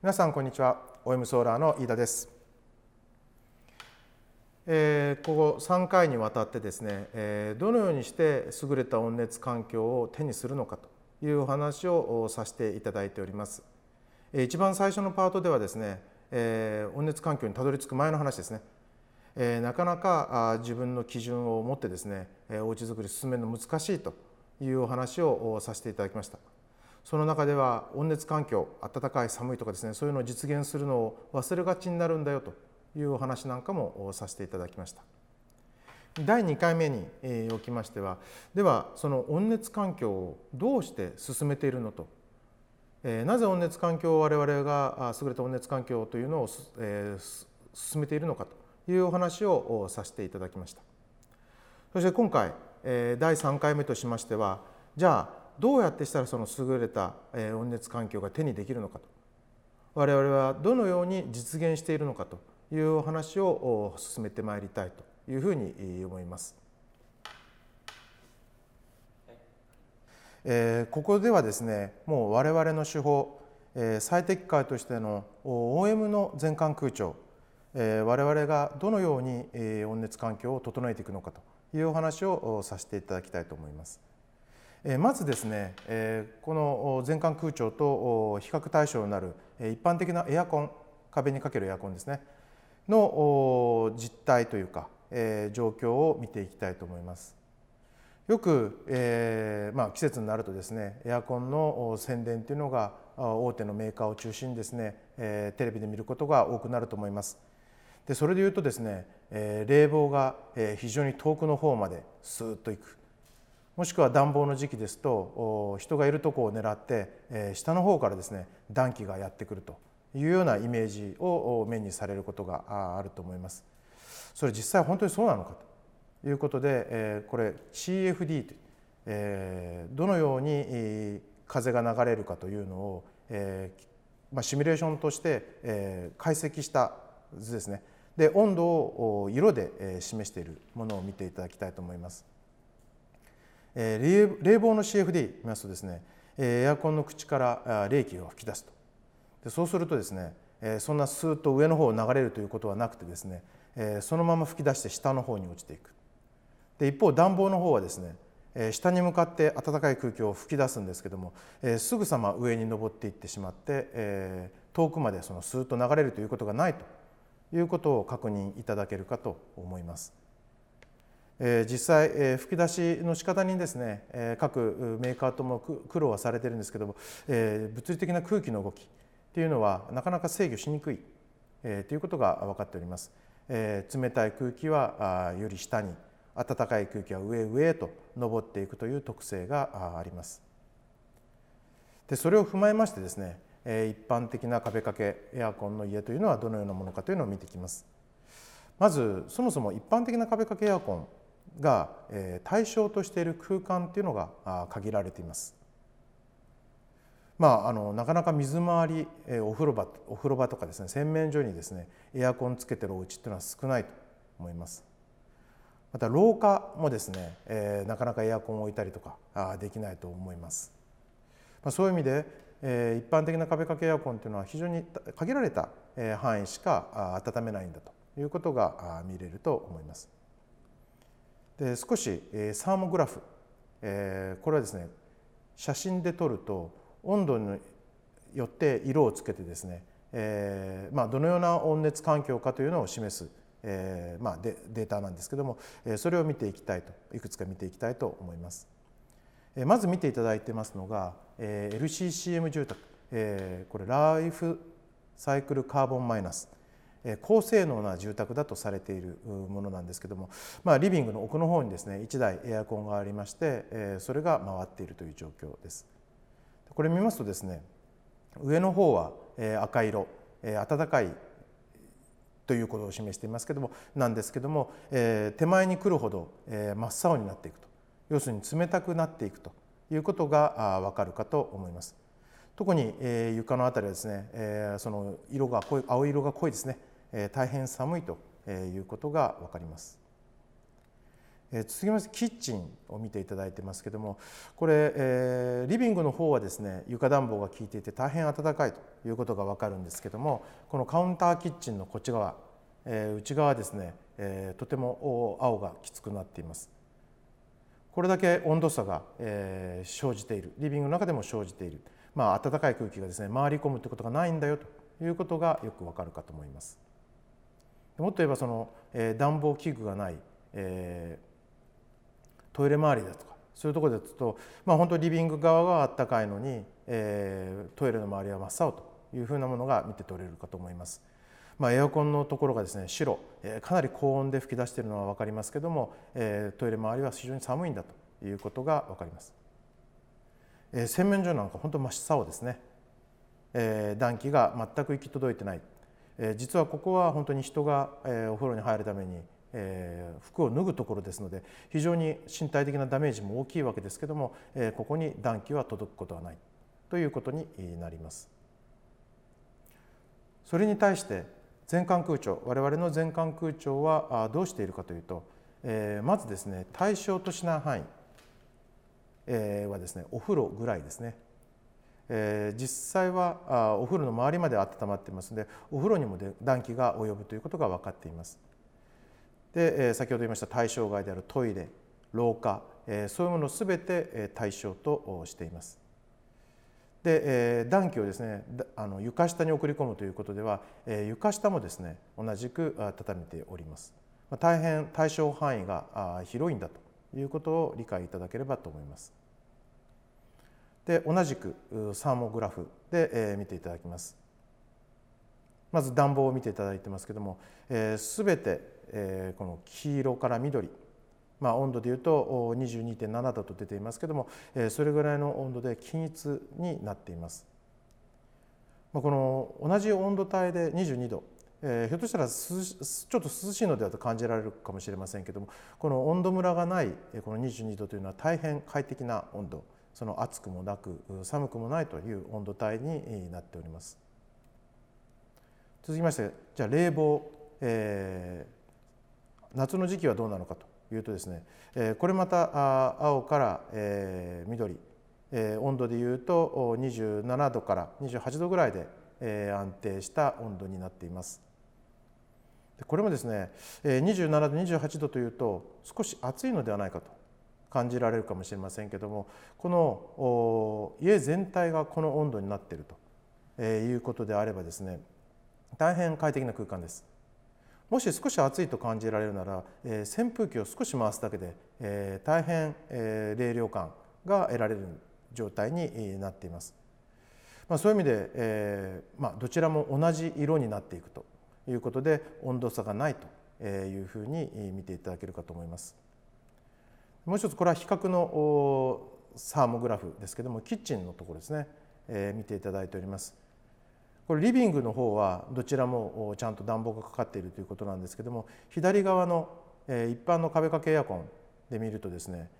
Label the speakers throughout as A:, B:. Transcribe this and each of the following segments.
A: 皆さんこんにちは。OM ソーラーの飯田です、えー、ここ3回にわたってですね、えー、どのようにして優れた温熱環境を手にするのかというお話をさせていただいております、えー、一番最初のパートではですね、えー、温熱環境にたどり着く前の話ですね。えー、なかなか自分の基準を持ってですね、えー、お家づくり進めるの難しいというお話をさせていただきました。その中では温熱環境暖かい寒いとかですねそういうのを実現するのを忘れがちになるんだよというお話なんかもさせていただきました。第2回目におきましてはではその温熱環境をどうして進めているのとなぜ温熱環境を我々が優れた温熱環境というのを進めているのかというお話をさせていただきましたそして今回第3回目としましてはじゃあどうやってしたらその優れた温熱環境が手にできるのかと我々はどのように実現しているのかというお話を進めてまいりたいというふうに思います。えここではですねもう我々の手法、え最適解としての OM の全環空調え我々がどのようにえ温熱環境を整えていくのかというお話をさせていただきたいと思います。まずですねこの全館空調と比較対象になる一般的なエアコン壁にかけるエアコンですねの実態というか状況を見ていきたいと思います。よく、えまあ、季節になるとですねエアコンの宣伝というのが大手のメーカーを中心にですね、え、テレビで見ることが多くなると思います。でそれでいうとですね、え、冷房が、非常に遠くの方までスーッと行くもしくは暖房の時期ですと人がいるとこを狙って、え、下の方からですね暖気がやってくるというようなイメージを目にされることがあると思います。それ実際本当にそうなのかということで、え、これ CFD という、え、どのように風が流れるかというのを、えま、シミュレーションとして、え、解析した図ですね。で温度を色で示しているものを見ていただきたいと思います。冷房の CFD 見ますとですねエアコンの口から冷気が吹き出すとでそうするとですねそんなスーッと上の方を流れるということはなくてですねそのまま吹き出して下の方に落ちていくで一方暖房の方はですね下に向かって暖かい空気を吹き出すんですけどもすぐさま上に登っていってしまって遠くまでそのスーッと流れるということがないということを確認いただけるかと思います。え、実際、え、吹き出しの仕方にですね、え、各メーカーとも苦労はされてるんですけども、え、物理的な空気の動きというのはなかなか制御しにくい、え、ということが分かっております。え、冷たい空気はより下に暖かい空気は上上へと上っていくという特性があります。でそれを踏まえましてですね一般的な壁掛けエアコンの家というのはどのようなものかというのを見ていきます。まずそもそも一般的な壁掛けエアコンが対象としている空間というのが限られています。まあ、あのなかなか水回りお風呂場お風呂場とかですね洗面所にですねエアコンつけてるお家っていうのは少ないと思います。また廊下もですね、えー、なかなかエアコンを置いたりとかあできないと思います。まあ、そういう意味でえ一般的な壁掛けエアコンというのは非常に限られた範囲しか温めないんだということが見れると思います。で少しサーモグラフ、えこれはですね写真で撮ると温度によって色をつけてですね、えま、どのような温熱環境かというのを示す、えま、データなんですけどもそれを見ていきたいといくつか見ていきたいと思います。まず見ていただいてますのが LCCM 住宅。これライフサイクルカーボンマイナス。高性能な住宅だとされているものなんですけども、まあ、リビングの奥の方にですね1台エアコンがありましてそれが回っているという状況です。これ見ますとですね上の方は赤色暖かいということを示していますけどもなんですけども手前に来るほど真っ青になっていくと要するに冷たくなっていくということがわかるかと思います。特に、床の辺りはですね、その色が濃い青色が濃いですね、大変寒いということがわかります。え続きましてキッチンを見ていただいてますけどもこれ、えー、リビングの方はですね床暖房が効いていて大変暖かいということが分かるんですけどもこのカウンターキッチンのこっち側、えー、内側ですね、えー、とても青がきつくなっています。これだけ温度差が、え、生じているリビングの中でも生じている、まあ、暖かい空気がですね回り込むということがないんだよということがよくわかるかと思います。もっと言えばその、えー、暖房器具がない、えー、トイレ周りだとかそういうところですと、まあ、本当リビング側があったかいのに、えー、トイレの周りは真っ青というふうなものが見て取れるかと思います。まあ、エアコンのところがですね白、えー、かなり高温で吹き出しているのは分かりますけども、えー、トイレ周りは非常に寒いんだということが分かります。えー、洗面所なんか本当真っ青ですね、えー、暖気が全く行き届いてない、え、実はここは本当に人が、え、お風呂に入るためにえ、服を脱ぐところですので非常に身体的なダメージも大きいわけですけども、え、ここに暖気は届くことはないということになります。それに対して全館空調我々の全館空調はどうしているかというと、え、まずですね対象としない範囲、はですねお風呂ぐらいですね。えー、実際はあお風呂の周りまで温まっていますのでお風呂にも暖気が及ぶということが分かっています。でえ先ほど言いました対象外であるトイレ廊下えそういうものを全て対象としています。でえ暖気をですねあの床下に送り込むということではえ床下もですね同じく畳めております。大変対象範囲が広いんだということを理解いただければと思います。で同じくサーモグラフで見ていただきます。まず暖房を見ていただいてますけども、えー、全てえこの黄色から緑、まあ、温度でいうと22.7度と出ていますけども、それぐらいの温度で均一になっています。この同じ温度帯で22度え、ひょっとしたらちょっと涼しいのではと感じられるかもしれませんけどもこの温度ムラがないこの22度というのは大変快適な温度その暑くもなく寒くもないという温度帯になっております。続きましてじゃあ冷房、えー、夏の時期はどうなのかというとですねこれまた青から緑温度でいうと27度から28度ぐらいで安定した温度になっています。これもですね27度28度というと少し暑いのではないかと感じられるかもしれませんけどもこの家全体がこの温度になっているということであればですね大変快適な空間です。もし少し暑いと感じられるなら、えー、扇風機を少し回すだけで、えー、大変、えー、冷涼感が得られる状態になっています。まあ、そういう意味で、えーまあ、どちらも同じ色になっていくということで温度差がないというふうに見ていただけるかと思います。もう一つこれは比較のサーモグラフですけどもキッチンのところですね、え、見ていただいております。これリビングの方はどちらもちゃんと暖房がかかっているということなんですけども左側の一般の壁掛けエアコンで見るとですね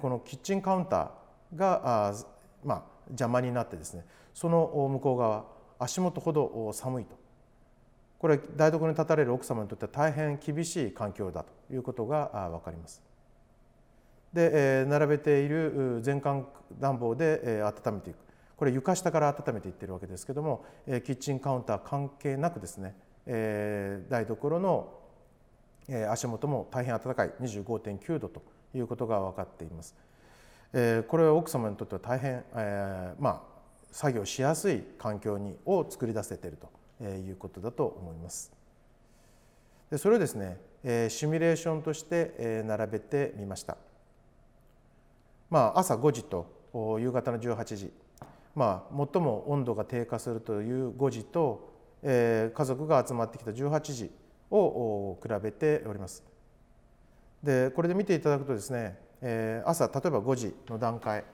A: このキッチンカウンターがまあ邪魔になってですねその向こう側足元ほど寒いとこれ台所に立たれる奥様にとっては大変厳しい環境だということが分かります。で並べている全館暖房で温めていくこれ床下から温めていってるわけですけどもキッチンカウンター関係なくですね台所の足元も大変暖かい25.9度ということが分かっています。これは奥様にとっては大変、えまあ、作業しやすい環境にを作り出せているということだと思います。でそれをですねシミュレーションとして並べてみました。まあ、朝5時と夕方の18時。まあ、最も温度が低下するという5時と、えー、家族が集まってきた18時を比べております。でこれで見ていただくとですね、えー、朝例えば5時の段階、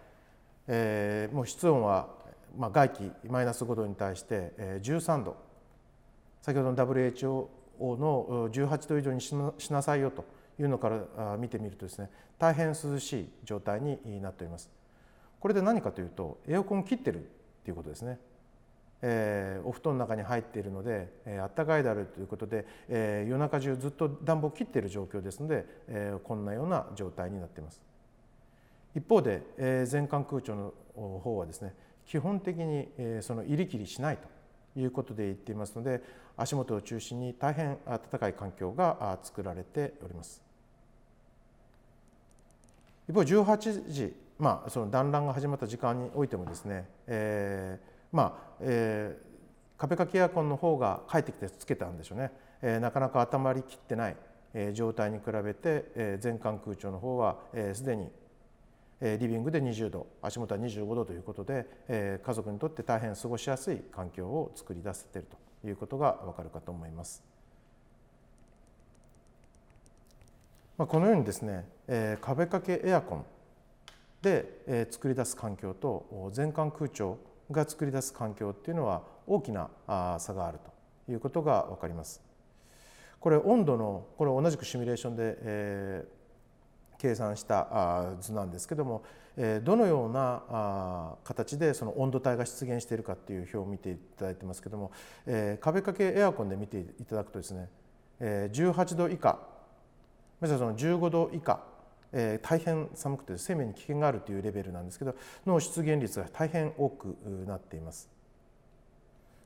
A: えー、もう室温は、まあ、外気マイナス5度に対して、えー、13度。先ほどの WHO の18度以上にしなさいよと。いうのから見てみるとですね大変涼しい状態になっております。これで何かというとエアコン切ってるっていうことですね。えー、お布団の中に入っているので、えー、あったかいであるということで、えー、夜中中ずっと暖房切っている状況ですので、えー、こんなような状態になっています。一方で、えー、全館空調の方はですね基本的に、えー、その入り切りしないということで言っていますので足元を中心に大変暖かい環境が作られております。一方18時、まあ、その団らんが始まった時間においてもですね、えー、まあ、えー、壁掛けエアコンの方が帰ってきてつけたんでしょうね、えー、なかなか温まりきってない、えー、状態に比べて、えー、全館空調の方はすで、えー、にリビングで20度足元は25度ということで、えー、家族にとって大変過ごしやすい環境を作り出せているということがわかるかと思います。まあ、このようにですね、えー、壁掛けエアコンで、えー、作り出す環境と全館空調が作り出す環境っていうのは大きな差があるということが分かります。これ温度のこれ同じくシミュレーションで、えー、計算した図なんですけどもえどのような形でその温度帯が出現しているかっていう表を見ていただいてますけどもえ壁掛けエアコンで見ていただくとですね18度以下まずはその15度以下、えー、大変寒くて生命に危険があるというレベルなんですけどの出現率が大変多くなっています。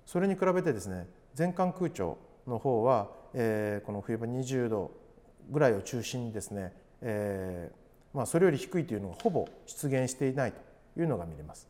A: それに比べてですね全館空調の方は、えー、この冬場20度ぐらいを中心にですね、えーまあ、それより低いというのがほぼ出現していないというのが見れます。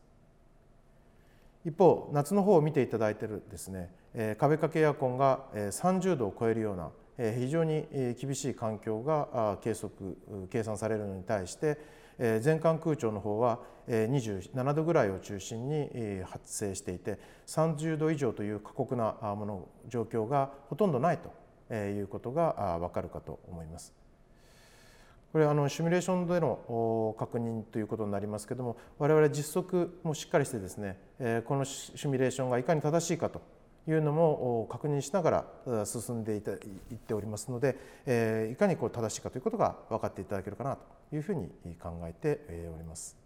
A: 一方夏の方を見ていただいているですね、えー、壁掛けエアコンが30度を超えるような非常に厳しい環境が計測計算されるのに対して全館空調の方は27度ぐらいを中心に発生していて30度以上という過酷なもの状況がほとんどないということが分かるかと思います。これあのシミュレーションでの確認ということになりますけども我々実測もしっかりしてですねこのシミュレーションがいかに正しいかというのも確認しながら進んでいっておりますので、えいかにこう正しいかということが分かっていただけるかなというふうに考えております。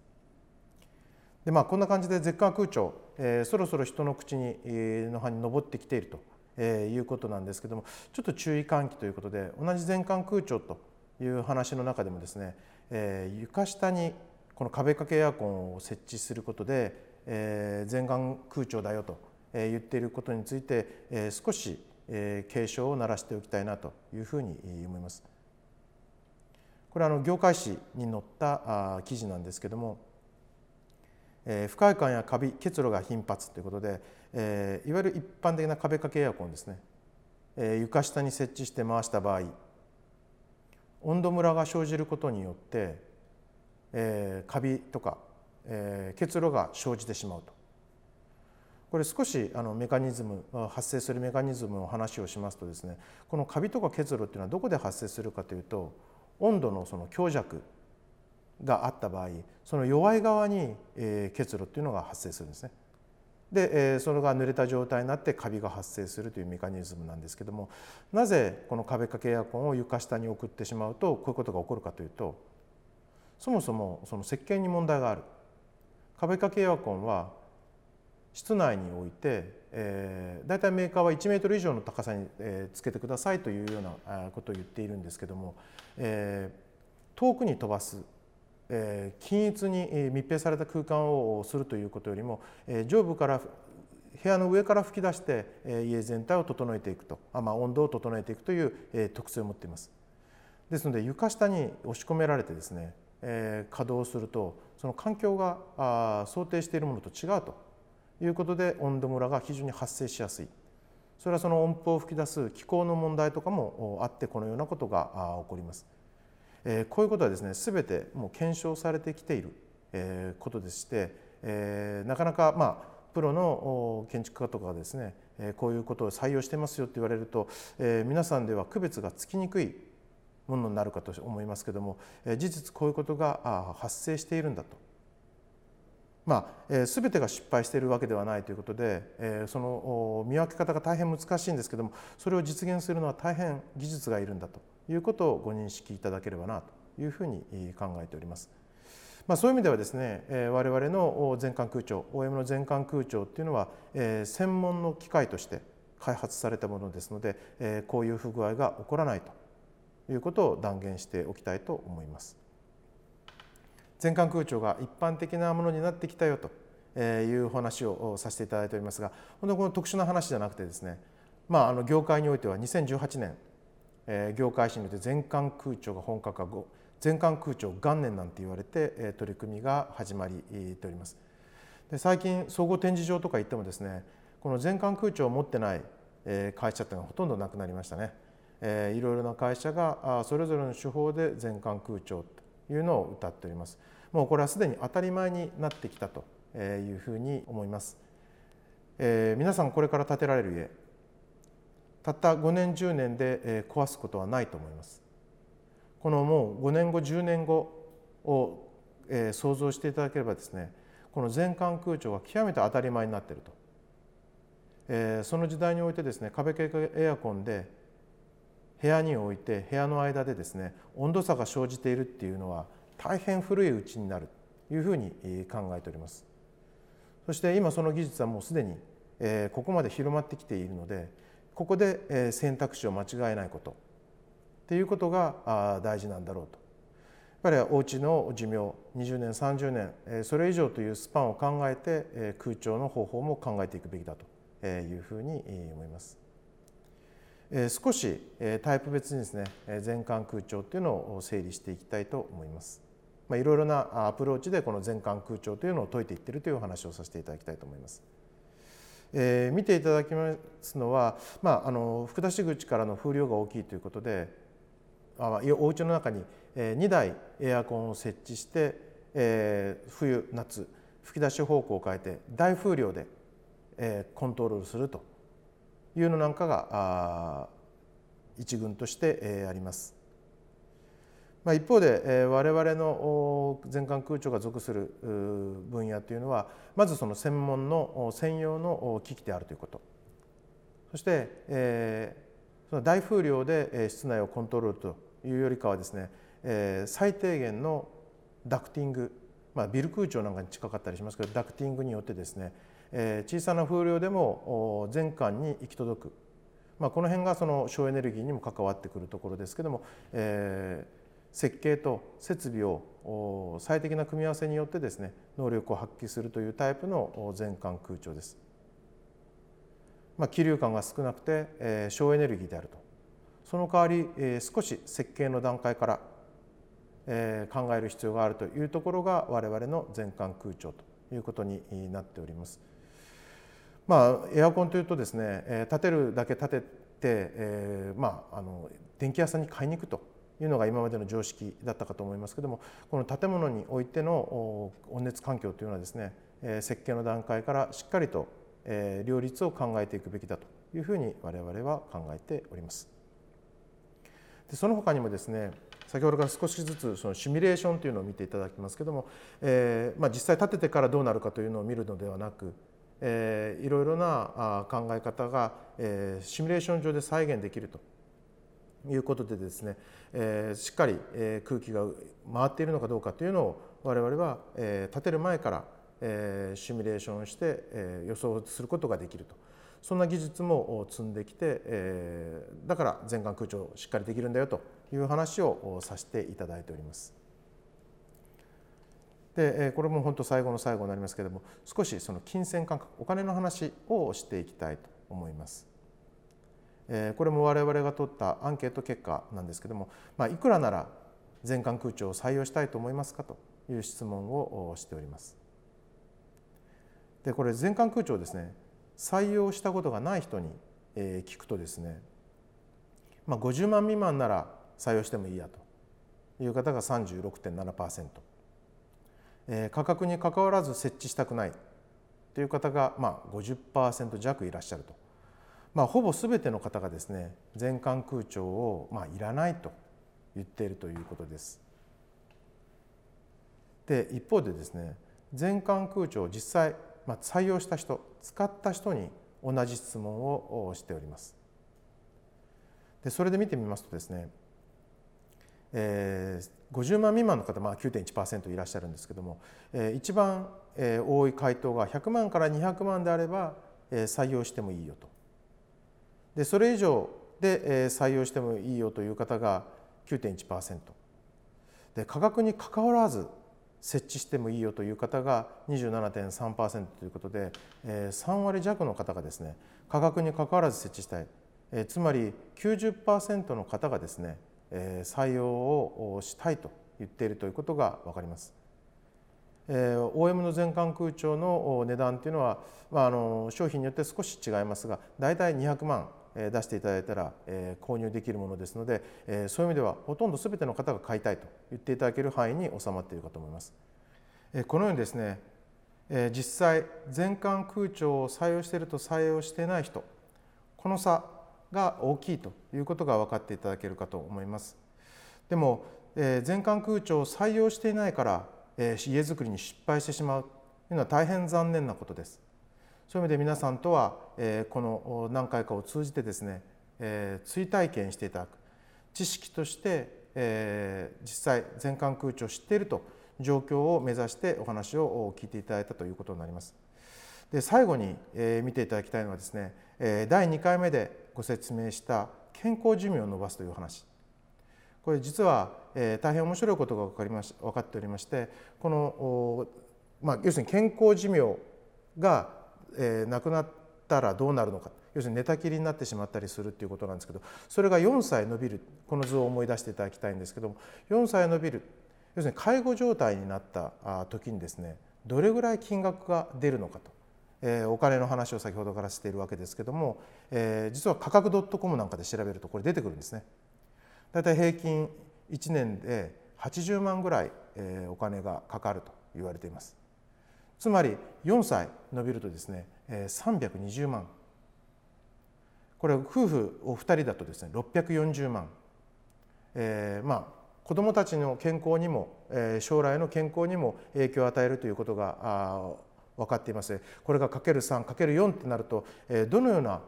A: でまあ、こんな感じで絶火空調、えー、そろそろ人の口にえの葉に上ってきていると、えー、いうことなんですけどもちょっと注意喚起ということで同じ全館空調という話の中でもですね、えー、床下にこの壁掛けエアコンを設置することで、えー、全館空調だよと言っていることについて少し警鐘を鳴らしておきたいなというふうに思います。これはあの業界誌に載った記事なんですけども不快感やカビ結露が頻発ということでいわゆる一般的な壁掛けエアコンですね床下に設置して回した場合温度ムラが生じることによってカビとか結露が生じてしまうとこれ少しあのメカニズム発生するメカニズムの話をしますとですねこのカビとか結露っていうのはどこで発生するかというと温度のその強弱があった場合その弱い側に、え結露っていうのが発生するんですね。で、えそれが濡れた状態になってカビが発生するというメカニズムなんですけどもなぜこの壁掛けエアコンを床下に送ってしまうとこういうことが起こるかというとそもそもその設計に問題がある。壁掛けエアコンは室内において、えー、大体メーカーは1メートル以上の高さに、えー、つけてくださいというようなことを言っているんですけども、えー、遠くに飛ばす、えー、均一に密閉された空間をするということよりも、えー、上部から部屋の上から吹き出して、えー、家全体を整えていくとあ、まあ、温度を整えていくという、えー、特性を持っています。ですので床下に押し込められてですね、えー、稼働するとその環境があ想定しているものと違うということで温度ムラが非常に発生しやすいそれはその音符を吹き出す気候の問題とかもあってこのようなことが起こります。えこういうことはですね全てもう検証されてきている、えことでして、えなかなかまあプロの建築家とかがですねこういうことを採用してますよって言われると、え皆さんでは区別がつきにくいものになるかと思いますけども事実こういうことが発生しているんだとまあえー、全てが失敗しているわけではないということで、えー、その見分け方が大変難しいんですけどもそれを実現するのは大変技術がいるんだということをご認識いただければなというふうに考えております。まあ、そういう意味ではですね、えー、我々の全館空調 OM の全館空調っていうのは、えー、専門の機械として開発されたものですので、えー、こういう不具合が起こらないということを断言しておきたいと思います。全館空調が一般的なものになってきたよという話をさせていただいておりますが本当この特殊な話じゃなくてですね、まあ、あの業界においては2018年、え、業界誌によって全館空調が本格化後全館空調元年なんて言われて取り組みが始まりております。で最近総合展示場とか行ってもですねこの全館空調を持ってない会社っていうのがほとんどなくなりましたね。えー、いろいろな会社がそれぞれの手法で全館空調いうのを謳っております。もうこれはすでに当たり前になってきたというふうに思います。えー、皆さんこれから建てられる家たった5年10年で壊すことはないと思います。このもう5年後10年後を、えー、想像していただければですねこの全館空調が極めて当たり前になっていると、えー、その時代においてですね壁系エアコンで部屋に置いて部屋の間でですね温度差が生じているっていうのは大変古いうちになるというふうに考えておりますそして今その技術はもうすでにここまで広まってきているのでここで選択肢を間違えないことっていうことが大事なんだろうと。やっぱりお家の寿命20年30年それ以上というスパンを考えて空調の方法も考えていくべきだというふうに思います。少しタイプ別にですね全館空調っていうのを整理していきたいと思います。まあ、いろいろなアプローチでこの全館空調というのを解いていってるというお話をさせていただきたいと思います。えー、見ていただきますのは、まあ、あの吹き出し口からの風量が大きいということであお家の中に2台エアコンを設置して、えー、冬夏吹き出し方向を変えて大風量で、えー、コントロールするというのなんかが一群として、あります。まあ、一方で、我々の全館空調が属する分野というのはまずその専門の専用の機器であるということそして、その大風量で室内をコントロールというよりかはですね、最低限のダクティング、まあ、ビル空調なんかに近かったりしますけどダクティングによってですね、え、小さな風量でも全館に行き届く、まあ、この辺がその省エネルギーにも関わってくるところですけども、えー、設計と設備を最適な組み合わせによってですね能力を発揮するというタイプの全館空調です。まあ、気流感が少なくて、えー、省エネルギーであるとその代わり、えー、少し設計の段階から、えー、考える必要があるというところが我々の全館空調ということになっております。まあ、エアコンというとですね、えー、建てるだけ建てて、えーまあ、あの電気屋さんに買いに行くというのが今までの常識だったかと思いますけどもこの建物においての温熱環境というのはですね設計の段階からしっかりと両立を考えていくべきだというふうに我々は考えております。でその他にもですね先ほどから少しずつそのシミュレーションというのを見ていただきますけども、えーまあ、実際建ててからどうなるかというのを見るのではなく、えー、いろいろな考え方が、えー、シミュレーション上で再現できるということでですね、えー、しっかり、えー、空気が回っているのかどうかというのを我々は、えー、立てる前から、えー、シミュレーションして、えー、予想することができるとそんな技術も積んできて、えー、だから全館空調しっかりできるんだよという話をさせていただいております。でこれも本当最後の最後になりますけれども少しその金銭感覚お金の話をしていきたいと思います。これも我々が取ったアンケート結果なんですけども、まあ、いくらなら全館空調を採用したいと思いますかという質問をしております。でこれ全館空調ですね採用したことがない人に聞くとですね、まあ、50万未満なら採用してもいいやという方が36.7%、え、価格にかかわらず設置したくないという方がまあ50%弱いらっしゃると。まあ、ほぼ全ての方がですね全館空調を、まあ、いらないと言っているということです。で一方でですね全館空調を実際、まあ、採用した人使った人に同じ質問をしております。でそれで見てみますとですね、えー、50万未満の方、まあ、9.1%いらっしゃるんですけども、えー、一番、えー、多い回答が100万から200万であれば、えー、採用してもいいよと。でそれ以上で、えー、採用してもいいよという方が9.1%で価格にかかわらず設置してもいいよという方が27.3%ということで、えー、3割弱の方がですね価格にかかわらず設置したい、えー、つまり90%の方がですね採用をしたいと言っているということが分かります。え OM の全館空調の値段というのは、まあ、あの商品によって少し違いますが大体200万出していただいたら、え購入できるものですので、えそういう意味ではほとんど全ての方が買いたいと言っていただける範囲に収まっているかと思います。えこのようにですね、え実際全館空調を採用していると採用していない人この差が大きいということが分かっていただけるかと思います。でも、えー、全館空調を採用していないから、えー、家づくりに失敗してしまうというのは大変残念なことです。そういう意味で皆さんとは、えー、この何回かを通じてですね、えー、追体験していただく知識として、えー、実際全館空調を知っていると状況を目指してお話を聞いていただいたということになります。で最後に、えー、見ていただきたいのはですね、えー、第2回目でご説明した健康寿命を伸ばすという話。これ実は、え、大変面白いことが分かりまし分かっておりましてこの、まあ、要するに健康寿命が、え、なくなったらどうなるのか。要するに寝たきりになってしまったりするっていうことなんですけどそれが4歳伸びるこの図を思い出していただきたいんですけども4歳伸びる要するに介護状態になった時にですねどれぐらい金額が出るのかと。えー、お金の話を先ほどからしているわけですけども、えー、実は価格 .com なんかで調べるとこれ出てくるんですね。だいたい平均1年で80万ぐらい、えー、お金がかかると言われています。つまり4歳伸びるとですね、えー、320万これ夫婦お二人だとですね640万、えー、まあ子どもたちの健康にも、えー、将来の健康にも影響を与えるということが分かっていますこれがかける3かける4ってなるとどのような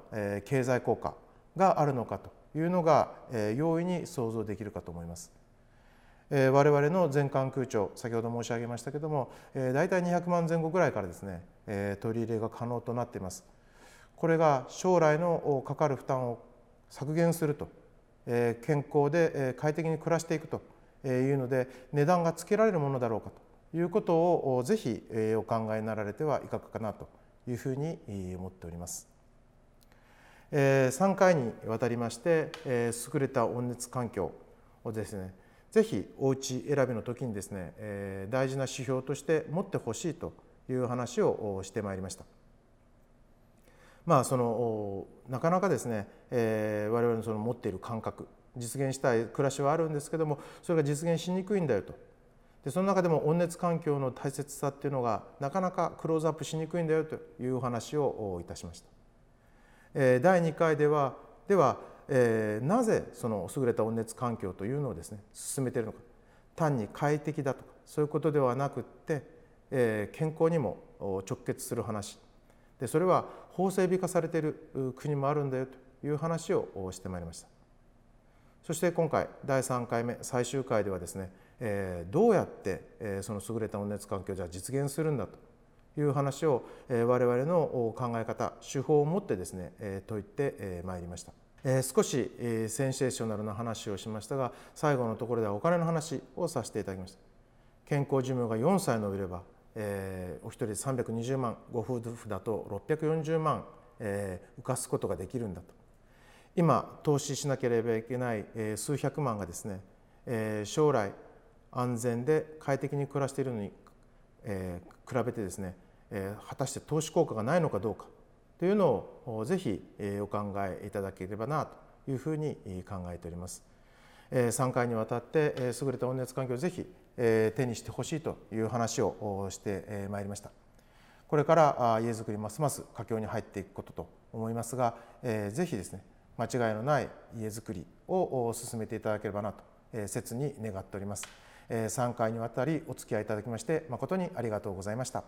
A: 経済効果があるのかというのが容易に想像できるかと思います。我々の全館空調先ほど申し上げましたけども大体200万前後ぐらいからですね取り入れが可能となっています。これが将来のかかる負担を削減すると健康で快適に暮らしていくというので値段がつけられるものだろうかということをぜひお考えになられてはいかがかなというふうに思っております。3回にわたりまして優れた温熱環境をですねぜひお家選びの時にですね大事な指標として持ってほしいという話をしてまいりました。まあそのなかなかですね、えー、我々のその持っている感覚実現したい暮らしはあるんですけどもそれが実現しにくいんだよとでその中でも温熱環境の大切さっていうのがなかなかクローズアップしにくいんだよというお話をいたしました。えー、第2回ではでは、えー、なぜその優れた温熱環境というのをですね進めているのか。単に快適だとかそういうことではなくって、えー、健康にも直結する話。でそれは法整備化されている国もあるんだよという話をしてまいりました。そして今回第3回目最終回ではですねえどうやって、えその優れた温熱環境をじゃあ実現するんだという話を、え我々の考え方手法を持ってですね、え説いてまいりました。え少し、えセンセーショナルな話をしましたが最後のところではお金の話をさせていただきました。健康寿命が4歳延びれば、えお一人320万ご夫婦だと640万、え浮かすことができるんだと今投資しなければいけない、え数百万がですね、え将来安全で快適に暮らしているのに、えー、比べてですね、えー、果たして投資効果がないのかどうかというのをぜひ、えー、お考えいただければなというふうに考えております。えー、3回にわたって、えー、優れた温熱環境をぜひ、えー、手にしてほしいという話をしてまいりました。これから家づくりますます佳境に入っていくことと思いますが、えー、ぜひですね間違いのない家づくりを進めていただければなと切に願っております。3回にわたりお付き合いいただきまして誠にありがとうございました。